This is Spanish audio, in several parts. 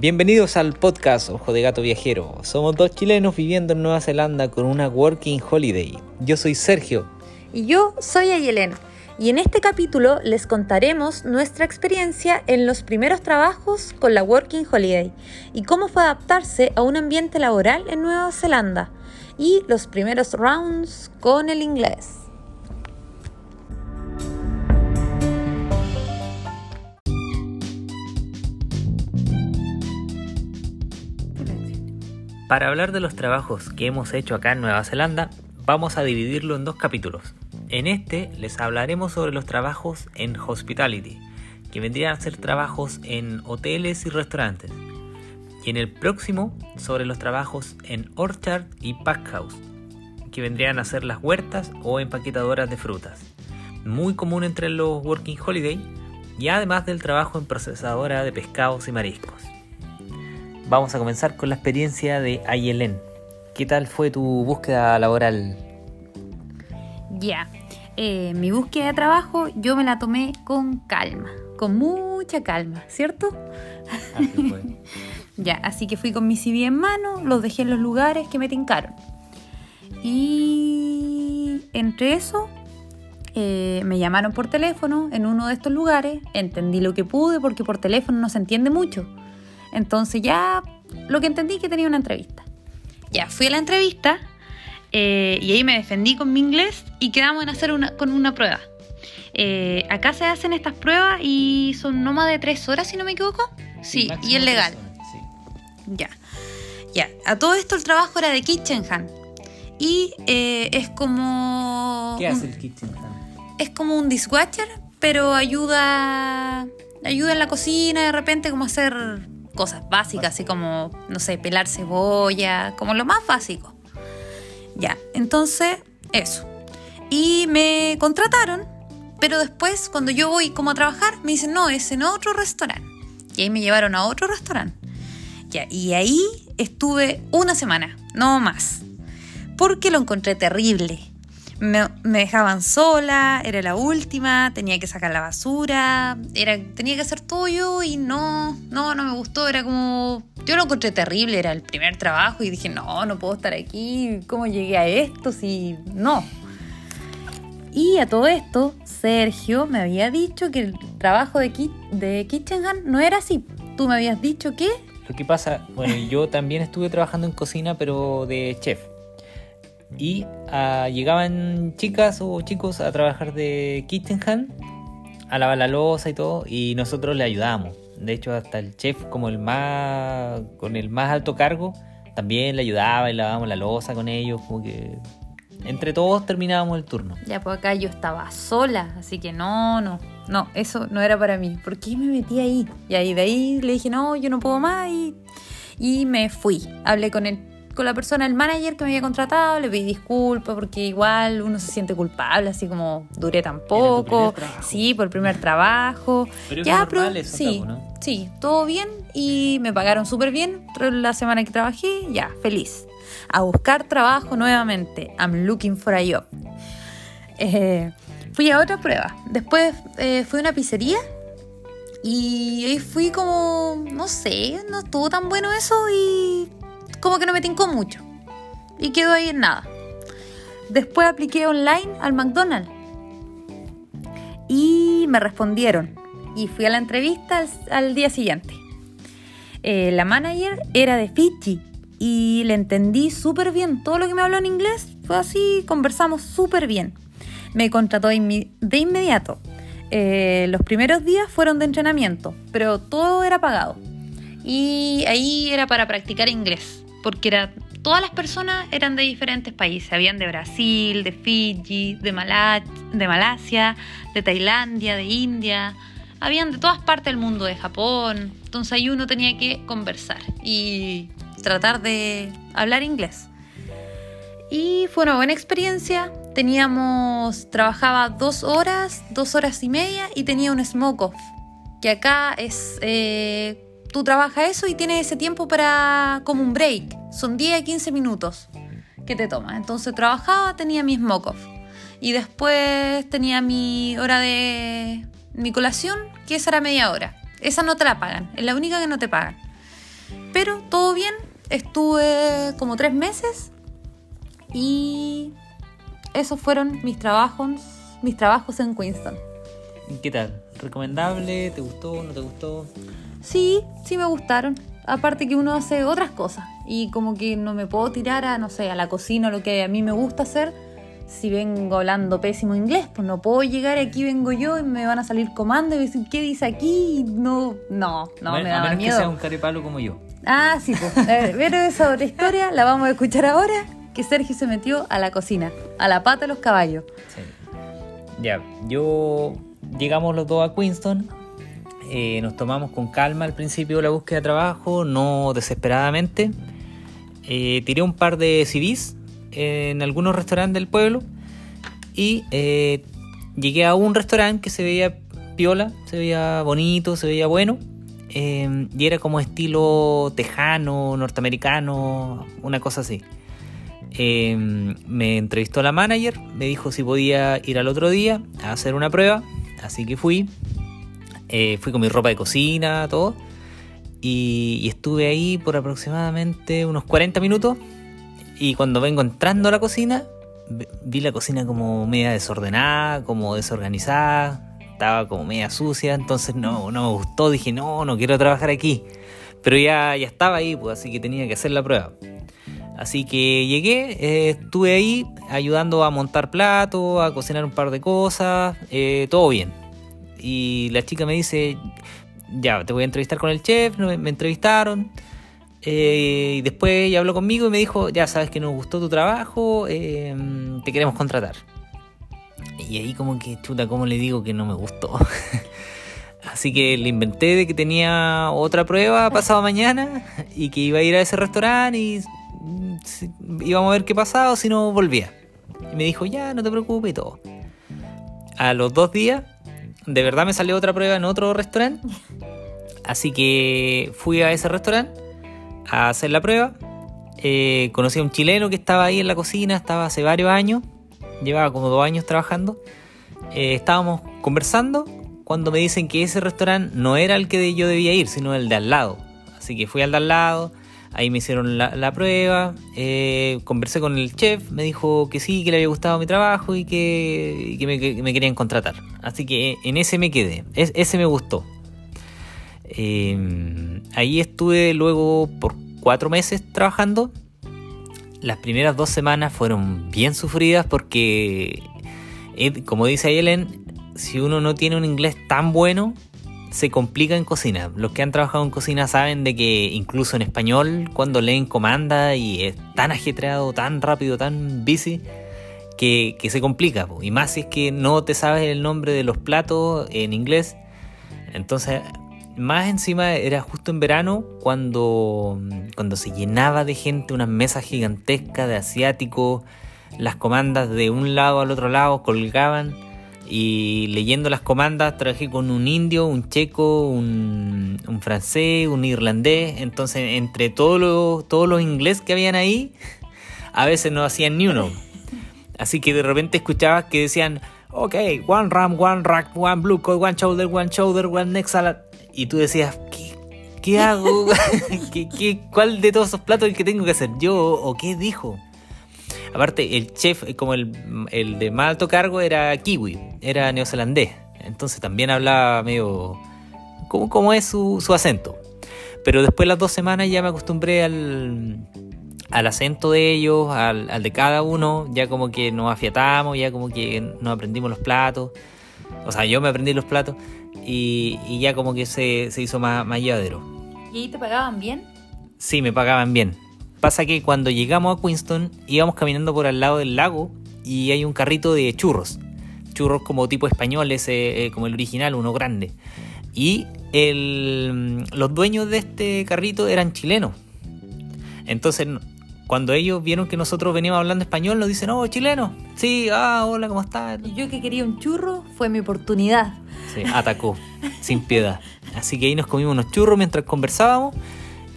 Bienvenidos al podcast Ojo de Gato Viajero. Somos dos chilenos viviendo en Nueva Zelanda con una Working Holiday. Yo soy Sergio. Y yo soy Ayelena. Y en este capítulo les contaremos nuestra experiencia en los primeros trabajos con la Working Holiday y cómo fue adaptarse a un ambiente laboral en Nueva Zelanda y los primeros rounds con el inglés. Para hablar de los trabajos que hemos hecho acá en Nueva Zelanda, vamos a dividirlo en dos capítulos. En este les hablaremos sobre los trabajos en hospitality, que vendrían a ser trabajos en hoteles y restaurantes. Y en el próximo sobre los trabajos en orchard y pack house, que vendrían a ser las huertas o empaquetadoras de frutas. Muy común entre los working holiday y además del trabajo en procesadora de pescados y mariscos. Vamos a comenzar con la experiencia de Ayelen. ¿Qué tal fue tu búsqueda laboral? Ya, eh, mi búsqueda de trabajo yo me la tomé con calma, con mucha calma, ¿cierto? Así fue. ya, así que fui con mi CV en mano, los dejé en los lugares que me tincaron. Y entre eso, eh, me llamaron por teléfono en uno de estos lugares, entendí lo que pude porque por teléfono no se entiende mucho. Entonces ya lo que entendí es que tenía una entrevista. Ya, fui a la entrevista eh, y ahí me defendí con mi inglés y quedamos en hacer una, con una prueba. Eh, acá se hacen estas pruebas y son no más de tres horas, si no me equivoco. Sí, y es legal. Sí. Ya. Ya. A todo esto el trabajo era de kitchen hand. Y eh, es como. ¿Qué hace el kitchen hand? Es como un dishwasher, pero ayuda. Ayuda en la cocina de repente como hacer cosas básicas, así como, no sé, pelar cebolla, como lo más básico. Ya, entonces, eso. Y me contrataron, pero después, cuando yo voy como a trabajar, me dicen, no, es en otro restaurante. Y ahí me llevaron a otro restaurante. Ya, y ahí estuve una semana, no más. Porque lo encontré terrible. Me, dejaban sola, era la última, tenía que sacar la basura, era, tenía que hacer todo yo y no, no, no me gustó, era como, yo lo encontré terrible, era el primer trabajo y dije, no, no puedo estar aquí, ¿cómo llegué a esto? Si no. Y a todo esto, Sergio me había dicho que el trabajo de, Ki- de Kitchen Hand no era así. Tú me habías dicho que... Lo que pasa, bueno, yo también estuve trabajando en cocina, pero de chef. Y ah, llegaban chicas o chicos a trabajar de kitchen hand, a lavar la loza y todo, y nosotros le ayudábamos. De hecho, hasta el chef, como el más, con el más alto cargo, también le ayudaba y lavábamos la loza con ellos, como que entre todos terminábamos el turno. Ya, pues acá yo estaba sola, así que no, no, no, eso no era para mí. ¿Por qué me metí ahí? Y ahí de ahí le dije, no, yo no puedo más y, y me fui. Hablé con el, con la persona, el manager que me había contratado, le pedí disculpas porque igual uno se siente culpable, así como duré tan poco. Sí, por el primer trabajo. Pero es ya, normal pero eso, sí, ¿no? sí, todo bien y me pagaron súper bien la semana que trabajé, ya, feliz. A buscar trabajo nuevamente. I'm looking for a job. Eh, fui a otra prueba. Después eh, fui a una pizzería y ahí fui como, no sé, no estuvo tan bueno eso y como que no me tincó mucho. Y quedó ahí en nada. Después apliqué online al McDonald's y me respondieron. Y fui a la entrevista al, día siguiente. Eh, la manager era de Fiji y le entendí súper bien. Todo lo que me habló en inglés fue así, conversamos súper bien. Me contrató de inmediato. Eh, los primeros días fueron de entrenamiento, pero todo era pagado. Y ahí era para practicar inglés, porque era, todas las personas eran de diferentes países. Habían de Brasil, de Fiji, de, de Malasia, de Tailandia, de India. Habían de todas partes del mundo, de Japón. Entonces ahí uno tenía que conversar y tratar de hablar inglés. Y fue una buena experiencia. Teníamos, trabajaba dos horas, dos horas y media y tenía un smoke off. Que acá es, eh, tú trabajas eso y tienes ese tiempo para como un break. Son 10 a 15 minutos que te tomas. Entonces trabajaba, tenía mi smoke off. Y después tenía mi hora de mi colación, que esa era media hora. Esa no te la pagan, es la única que no te pagan. Pero todo bien, estuve como tres meses y esos fueron mis trabajos, mis trabajos en Queenston. ¿Qué tal? ¿Recomendable? ¿Te gustó? ¿No te gustó? Sí, sí me gustaron. Aparte que uno hace otras cosas y como que no me puedo tirar a, no sé, a la cocina, lo que a mí me gusta hacer. Si vengo hablando pésimo inglés, pues no puedo llegar aquí vengo yo y me van a salir comandos y decir qué dice aquí. No, no, no, a, me da a menos miedo. que sea un carepalo como yo. Ah, sí, pues. Pero esa otra historia la vamos a escuchar ahora, que Sergio se metió a la cocina, a la pata de los caballos. Sí. Ya, yo llegamos los dos a Queenston. eh, nos tomamos con calma al principio la búsqueda de trabajo, no desesperadamente. Eh, tiré un par de CVs en algunos restaurantes del pueblo y eh, llegué a un restaurante que se veía piola, se veía bonito, se veía bueno. eh, y era como estilo tejano, norteamericano, una cosa así. Eh, me entrevistó la manager, me dijo si podía ir al otro día a hacer una prueba, así que fui. Eh, fui con mi ropa de cocina, todo. Y, y estuve ahí por aproximadamente unos 40 minutos. Y cuando vengo entrando a la cocina, vi la cocina como media desordenada, como desorganizada, estaba como media sucia, entonces no, no me gustó, dije no, no quiero trabajar aquí. Pero ya, ya estaba ahí, pues así que tenía que hacer la prueba. Así que llegué, eh, estuve ahí ayudando a montar platos, a cocinar un par de cosas, eh, todo bien. Y la chica me dice, ya, te voy a entrevistar con el chef, me, entrevistaron. eh, y después ella habló conmigo y me dijo, ya sabes que nos gustó tu trabajo, eh, te queremos contratar. Y ahí como que, chuta, ¿cómo le digo que no me gustó? Así que le inventé de que tenía otra prueba pasado mañana y que iba a ir a ese restaurante y íbamos a ver qué pasaba o si no volvía. Y me dijo, ya, no te preocupes y todo. A los dos días, de verdad me salió otra prueba en otro restaurante. Así que fui a ese restaurante a hacer la prueba. Eh, conocí a un chileno que estaba ahí en la cocina, estaba hace varios años. Llevaba como dos años trabajando. Eh, estábamos conversando cuando me dicen que ese restaurante no era el que yo debía ir, sino el de al lado. Así que fui al de al lado, ahí me hicieron la, prueba, eh, conversé con el chef, me dijo que sí, que le había gustado mi trabajo y que, y que me, que me querían contratar. Así que en ese me quedé, Es- ese me gustó. Eh, ahí estuve luego por cuatro meses trabajando. Las primeras dos semanas fueron bien sufridas porque, como dice Helen, si uno no tiene un inglés tan bueno, se complica en cocina. Los que han trabajado en cocina saben de que incluso en español, cuando leen comanda y es tan ajetreado, tan rápido, tan busy, que, que se complica. Y más si es que no te sabes el nombre de los platos en inglés. Entonces, más encima era justo en verano cuando, cuando se llenaba de gente, unas mesas gigantescas de asiáticos, las comandas de un lado al otro lado colgaban y leyendo las comandas trabajé con un indio, un checo, un, francés, un irlandés, entonces entre todos los, todos los inglés que habían ahí, a veces no hacían ni uno. Así que de repente escuchabas que decían, ok, one ram, one rack, one blue code, one shoulder, one shoulder, one neck salad. Y tú decías, ¿qué, qué hago? ¿Qué, qué, cuál de todos esos platos es el que tengo que hacer yo? ¿O qué dijo? Aparte, el chef, eh, como el, el de más alto cargo, era kiwi, era neozelandés. Entonces también hablaba medio... como, como es su, su acento. Pero después de las dos semanas ya me acostumbré al, al acento de ellos, al, al de cada uno. Ya como que nos afiatamos, ya como que nos aprendimos los platos. O sea, yo me aprendí los platos y, y ya como que se, se hizo más, más llevadero. ¿Y ahí te pagaban bien? Sí, me pagaban bien. Pasa que cuando llegamos a Queenston íbamos caminando por al lado del lago y hay un carrito de churros. Churros como tipo españoles, eh, eh, como el original, uno grande. Y el- los dueños de este carrito eran chilenos. Entonces, cuando ellos vieron que nosotros veníamos hablando español, nos dicen, oh, chileno. Sí, ah, hola, ¿cómo estás? Y yo que quería un churro, fue mi oportunidad. Sí, atacó, sin piedad. Así que ahí nos comimos unos churros mientras conversábamos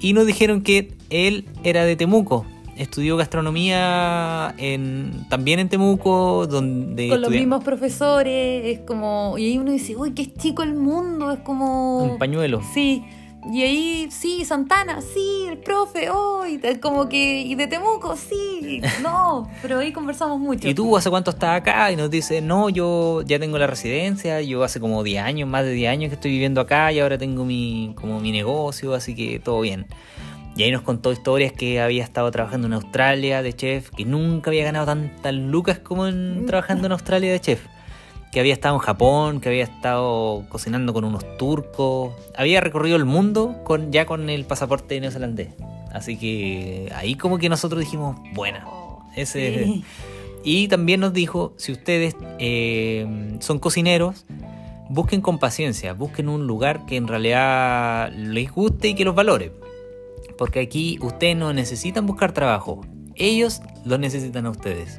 y nos dijeron que él era de Temuco. Estudió gastronomía en, también en Temuco, donde Con los mismos profesores, es como... Y ahí uno dice, uy, qué chico el mundo, es como... un pañuelo. Sí, Y ahí, sí, Santana, sí, el profe, oh, y te- como que, y de Temuco, sí, no, pero ahí conversamos mucho. ¿Y tú hace cuánto estás acá? Y nos dice, no, yo ya tengo la residencia, yo hace como 10 años, más de 10 años que estoy viviendo acá y ahora tengo mi, como mi negocio, así que todo bien. Y ahí nos contó historias que había estado trabajando en Australia de chef, que nunca había ganado tantas lucas como en, trabajando en Australia de chef. Que había estado en Japón, que había estado cocinando con unos turcos. Había recorrido el mundo con, ya con el pasaporte neozelandés. Así que ahí como que nosotros dijimos, buena. Ese, sí. y también nos dijo, si ustedes eh, son cocineros, busquen con paciencia, busquen un lugar que en realidad les guste y que los valore. Porque aquí ustedes no necesitan buscar trabajo, ellos lo necesitan a ustedes.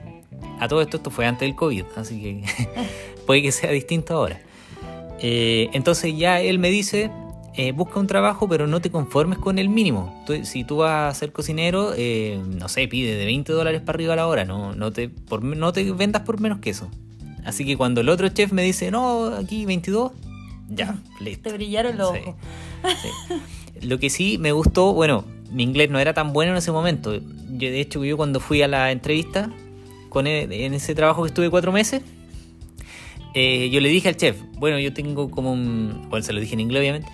A todo esto, esto fue antes del COVID, así que puede que sea distinto ahora. Eh, entonces ya él me dice, eh, busca un trabajo, pero no te conformes con el mínimo. Tú- si tú vas a ser cocinero, eh, no sé, pide de 20 dólares para arriba a la hora, no, no, te, por- no te vendas por menos que eso. Así que cuando el otro chef me dice, no, aquí 22, ya, listo. Te brillaron los Sí. ojos. Sí. Lo que sí me gustó, bueno, mi inglés no era tan bueno en ese momento. Yo, de hecho, yo cuando fui a la entrevista, con e- en ese trabajo que estuve cuatro meses, eh, yo le dije al chef, bueno, yo tengo como un... Bueno, se lo dije en inglés, obviamente.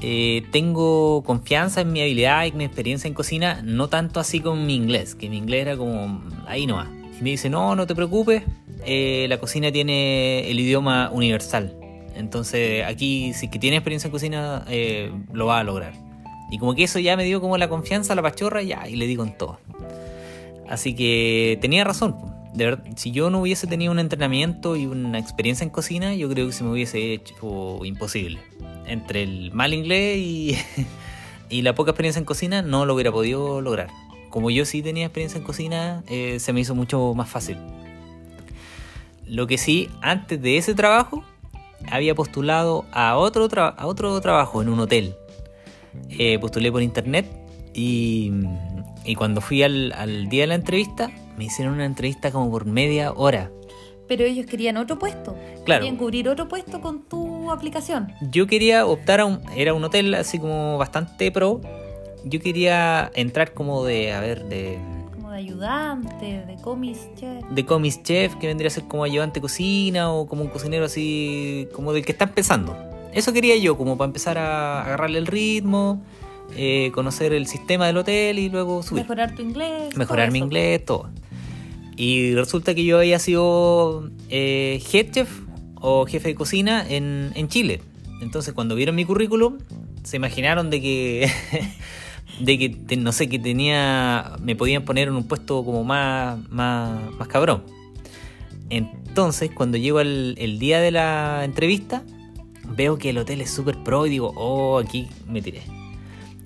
eh, tengo confianza en mi habilidad y mi experiencia en cocina, no tanto así con mi inglés, que mi inglés era como ahí nomás. Y me dice, no, no te preocupes, eh, la cocina tiene el idioma universal. Entonces aquí, si que tienes experiencia en cocina, eh, lo vas a lograr. Y como que eso ya me dio como la confianza, la pachorra, ya, y le di con todo. Así que tenía razón. Si yo no hubiese tenido un entrenamiento y una experiencia en cocina, yo creo que se me hubiese hecho imposible. Entre el mal inglés y, y la poca experiencia en cocina, no lo hubiera podido lograr. Como yo sí tenía experiencia en cocina, eh, se me hizo mucho más fácil. Lo que sí, antes de ese trabajo, había postulado a otro, tra- a otro trabajo en un hotel. Eh, postulé por internet y, y cuando fui al, al día de la entrevista, me hicieron una entrevista como por media hora. Pero ellos querían otro puesto. Claro. Querían cubrir otro puesto con tu aplicación. Yo quería optar a un... Era un hotel así como bastante pro. Yo quería entrar como de, a ver, de... De ayudante, de comis chef. de comis chef, que vendría a ser como ayudante cocina o como un cocinero así, como del que está empezando. Eso quería yo, como para empezar a agarrarle el ritmo, eh, conocer el sistema del hotel y luego subir. Mejorar tu inglés. Mejorar mi inglés, todo. Y resulta que yo había sido eh, head chef o jefe de cocina en, en Chile. Entonces cuando vieron mi currículum, se imaginaron de que, de que te- no sé, que tenía, me podían poner en un puesto como más, más, más cabrón. Entonces cuando llego el, el día de la entrevista, veo que el hotel es súper pro y digo, oh, aquí me tiré.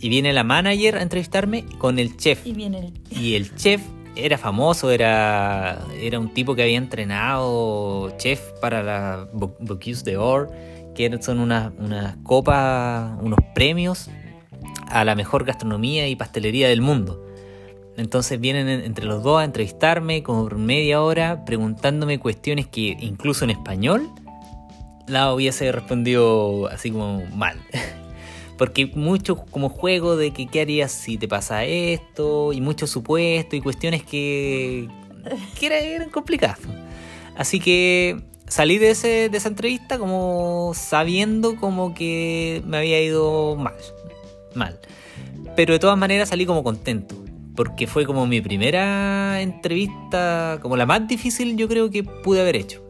Y viene la manager a entrevistarme con el chef. Y viene el... Y el chef era famoso, era, era un tipo que había entrenado chef para la Bo- Bocuse d'Or, que eran- son unas, unas copas, unos premios a la mejor gastronomía y pastelería del mundo. Entonces vienen en- entre los dos a entrevistarme como por media hora, preguntándome cuestiones que incluso en español la hubiese respondido así como mal. Porque mucho como juego de que qué harías si te pasa esto, y mucho supuesto y cuestiones que, que era- eran complicadas. Así que salí de, ese, de esa entrevista como sabiendo como que me había ido mal. Mal. Pero de todas maneras salí como contento. Porque fue como mi primera entrevista, como la más difícil yo creo que pude haber hecho.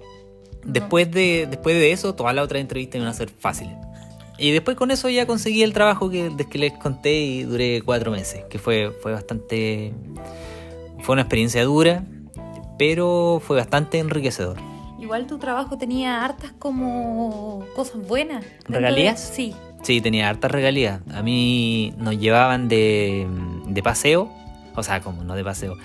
Después de, después de eso, todas las otras entrevistas iban a ser fáciles. Y después con eso ya conseguí el trabajo que, que les conté y duré cuatro meses, que fue, fue bastante... Fue una experiencia dura, pero fue bastante enriquecedor. Igual tu trabajo tenía hartas como cosas buenas. Dentro de- ¿Regalías? Sí. Sí, tenía hartas regalías. A mí nos llevaban de, de paseo, o sea, como no de paseo,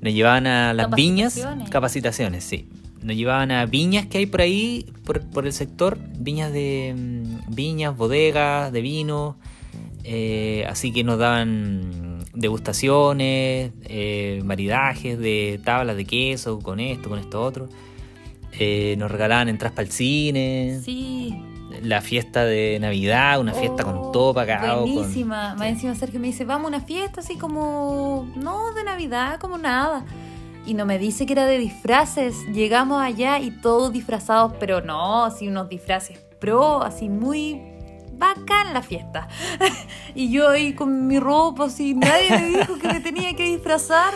nos llevaban a las viñas, Capacitaciones. sí. Nos llevaban a viñas que hay por ahí, por, por el sector, viñas de mm, viñas, bodegas, de vino. eh, así que nos daban degustaciones, eh, maridajes de tablas de queso, con esto, con esto otro. Eh, nos regalaban entradas para el cine. Sí. La fiesta de Navidad, una fiesta con Oh, todo pagado. con- Buenísima. Más encima Sergio me dice, vamos a una fiesta así como, no de Navidad, como nada. Y no me dice que era de disfraces. Llegamos allá y todos disfrazados, pero no, así unos disfraces pro, así muy bacán la fiesta. y yo ahí con mi ropa, así, nadie me dijo que me tenía que disfrazar.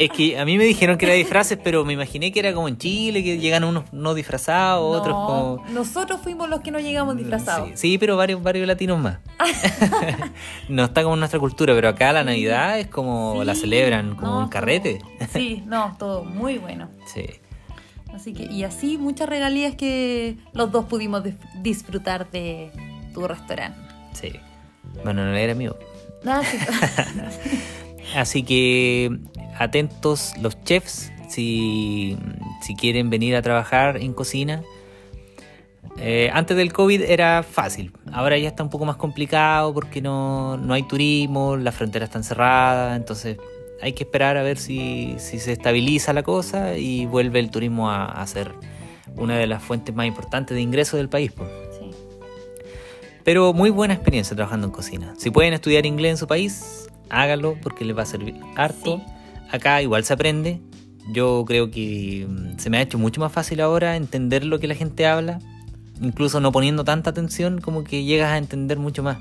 Es que a mí me dijeron que era disfraces, pero me imaginé que era como en Chile, que llegan unos no disfrazados, otros como... Nosotros fuimos los que no llegamos disfrazados. Sí, sí, pero varios, varios latinos más. no está como en nuestra cultura, pero acá la Navidad es como Sí, la celebran, como no, un carrete. sí, no, todo muy bueno. Sí, Así que, y así muchas regalías que los dos pudimos disfrutar de tu restaurante. sí. Bueno, no era mío. Ah, sí. Así que atentos los chefs si, si quieren venir a trabajar en cocina. Eh, antes del COVID era fácil, ahora ya está un poco más complicado porque no, no hay turismo, las fronteras están cerradas, entonces hay que esperar a ver si, si se estabiliza la cosa y vuelve el turismo a, a ser una de las fuentes más importantes de ingresos del país. pues. Sí. Pero muy buena experiencia trabajando en cocina. Si pueden estudiar inglés en su país, háganlo porque les va a servir harto. Sí. Acá igual se aprende. Yo creo que mm, se me ha hecho mucho más fácil ahora entender lo que la gente habla. Incluso no poniendo tanta atención, como que llegas a entender mucho más.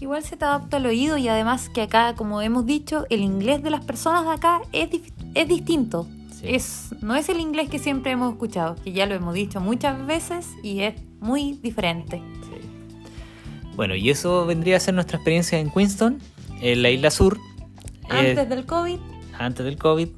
Igual se te adapta al oído y además que acá, como hemos dicho, el inglés de las personas de acá es, es distinto. Sí. Es, no es el inglés que siempre hemos escuchado, que ya lo hemos dicho muchas veces y es muy diferente. Sí. Bueno, y eso vendría a ser nuestra experiencia en Queenston, en la isla sur. Eh, Antes del COVID, antes del COVID.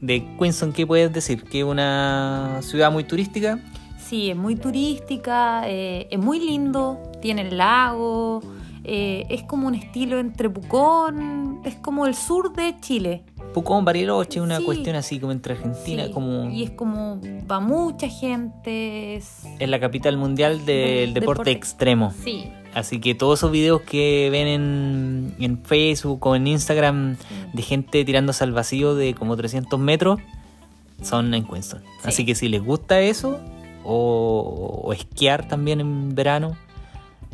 De Queenston, ¿qué puedes decir? Que es una ciudad muy turística. Sí, es muy turística, eh, es muy lindo, tiene el lago, eh, es como un estilo entre Pucón, es como el sur de Chile. Pucón, Bariloche, una Sí. cuestión así como entre Argentina, Sí, como Y es como, va mucha gente, es... es la capital mundial del deporte, deporte. extremo. Sí, Así que todos esos videos que ven en, en Facebook o en Instagram Sí. de gente tirándose al vacío de como 300 metros son en Queenston. Sí. Así que si les gusta eso o, o esquiar también en verano,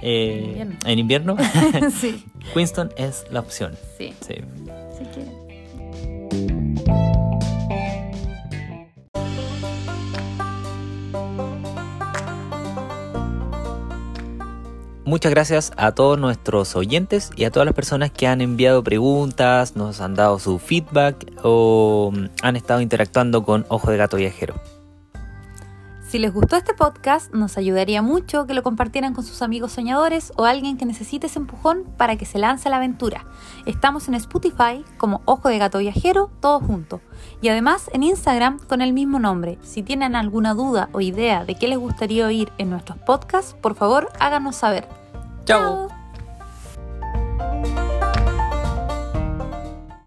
eh, Invierno. en invierno, sí, Queenston es la opción. sí, Sí. sí que... Muchas gracias a todos nuestros oyentes y a todas las personas que han enviado preguntas, nos han dado su feedback o mm, han estado interactuando con Ojo de Gato Viajero. Si les gustó este podcast, nos ayudaría mucho que lo compartieran con sus amigos soñadores o alguien que necesite ese empujón para que se lance a la aventura. Estamos en Spotify como Ojo de Gato Viajero, todo junto. Y además en Instagram con el mismo nombre. Si tienen alguna duda o idea de qué les gustaría oír en nuestros podcasts, por favor háganos saber. ¡Chao!